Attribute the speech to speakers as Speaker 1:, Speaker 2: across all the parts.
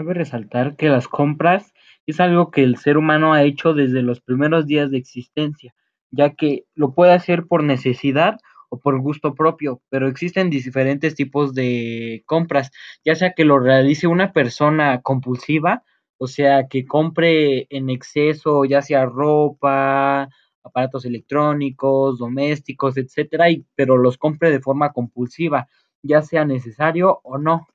Speaker 1: Cabe resaltar que las compras es algo que el ser humano ha hecho desde los primeros días de existencia, ya que lo puede hacer por necesidad o por gusto propio, pero existen diferentes tipos de compras, ya sea que lo realice una persona compulsiva, o sea, que compre en exceso, ya sea ropa, aparatos electrónicos, domésticos, etcétera, y, pero los compre de forma compulsiva, ya sea necesario o no.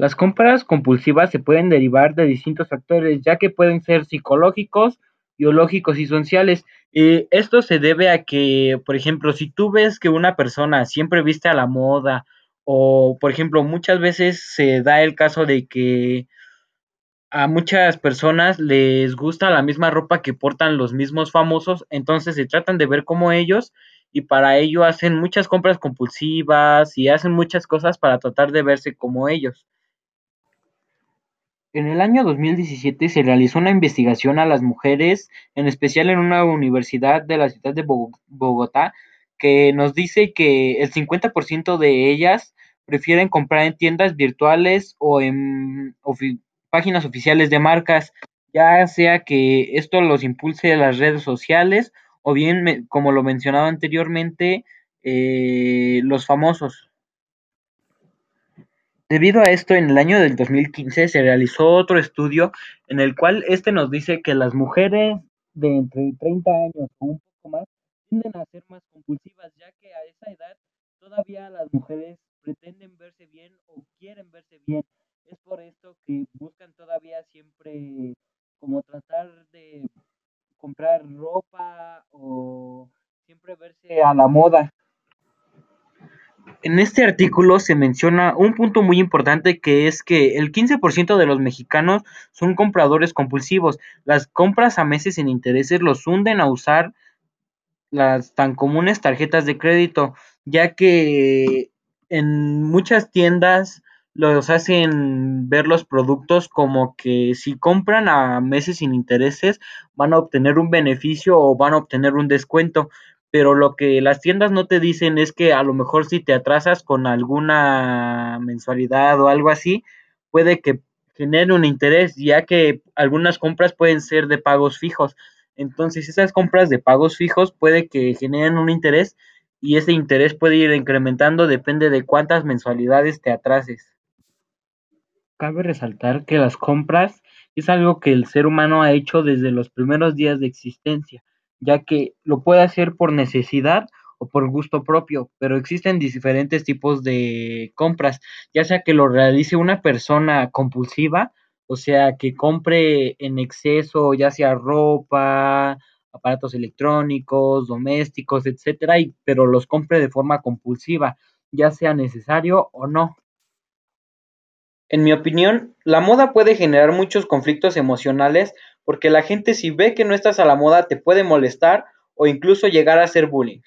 Speaker 1: Las compras compulsivas se pueden derivar de distintos factores, ya que pueden ser psicológicos, biológicos y sociales. Esto se debe a que, por ejemplo, si tú ves que una persona siempre viste a la moda, o por ejemplo, muchas veces se da el caso de que a muchas personas les gusta la misma ropa que portan los mismos famosos, entonces se tratan de ver como ellos y para ello hacen muchas compras compulsivas y hacen muchas cosas para tratar de verse como ellos. En el año 2017 se realizó una investigación a las mujeres, en especial en una universidad de la ciudad de Bogotá, que nos dice que el 50% de ellas prefieren comprar en tiendas virtuales o en páginas oficiales de marcas, ya sea que esto los impulse las redes sociales o bien, como lo mencionaba anteriormente, eh, los famosos. Debido a esto, en el año del 2015 se realizó otro estudio en el cual este nos dice que las mujeres de entre 30 años o un poco más tienden a ser más compulsivas, ya que a esa edad todavía las mujeres pretenden verse bien o quieren verse bien. Es por esto que buscan todavía siempre como tratar de comprar ropa o siempre verse a la moda. En este artículo se menciona un punto muy importante que es que el 15% de los mexicanos son compradores compulsivos. Las compras a meses sin intereses los hunden a usar las tan comunes tarjetas de crédito, ya que en muchas tiendas los hacen ver los productos como que si compran a meses sin intereses van a obtener un beneficio o van a obtener un descuento, pero lo que las tiendas no te dicen es que a lo mejor si te atrasas con alguna mensualidad o algo así, puede que genere un interés, ya que algunas compras pueden ser de pagos fijos. Entonces, esas compras de pagos fijos puede que generen un interés y ese interés puede ir incrementando, depende de cuántas mensualidades te atrases. Cabe resaltar que las compras es algo que el ser humano ha hecho desde los primeros días de existencia ya que lo puede hacer por necesidad o por gusto propio, pero existen diferentes tipos de compras, ya sea que lo realice una persona compulsiva, o sea, que compre en exceso, ya sea ropa, aparatos electrónicos, domésticos, etcétera, y, pero los compre de forma compulsiva, ya sea necesario o no. En mi opinión, la moda puede generar muchos conflictos emocionales porque la gente si ve que no estás a la moda te puede molestar o incluso llegar a hacer bullying.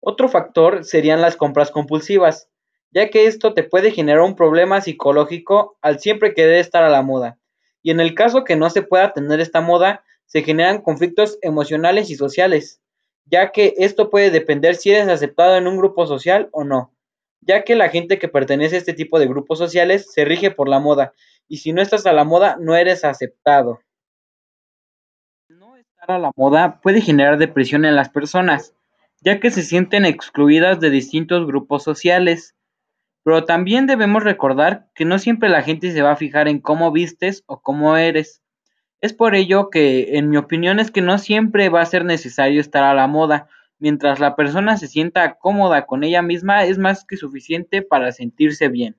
Speaker 1: Otro factor serían las compras compulsivas, ya que esto te puede generar un problema psicológico al siempre querer estar a la moda. Y en el caso que no se pueda tener esta moda, se generan conflictos emocionales y sociales, ya que esto puede depender si eres aceptado en un grupo social o no, ya que la gente que pertenece a este tipo de grupos sociales se rige por la moda, y si no estás a la moda no eres aceptado a la moda puede generar depresión en las personas, ya que se sienten excluidas de distintos grupos sociales. Pero también debemos recordar que no siempre la gente se va a fijar en cómo vistes o cómo eres. Es por ello que, en mi opinión, es que no siempre va a ser necesario estar a la moda. Mientras la persona se sienta cómoda con ella misma, es más que suficiente para sentirse bien.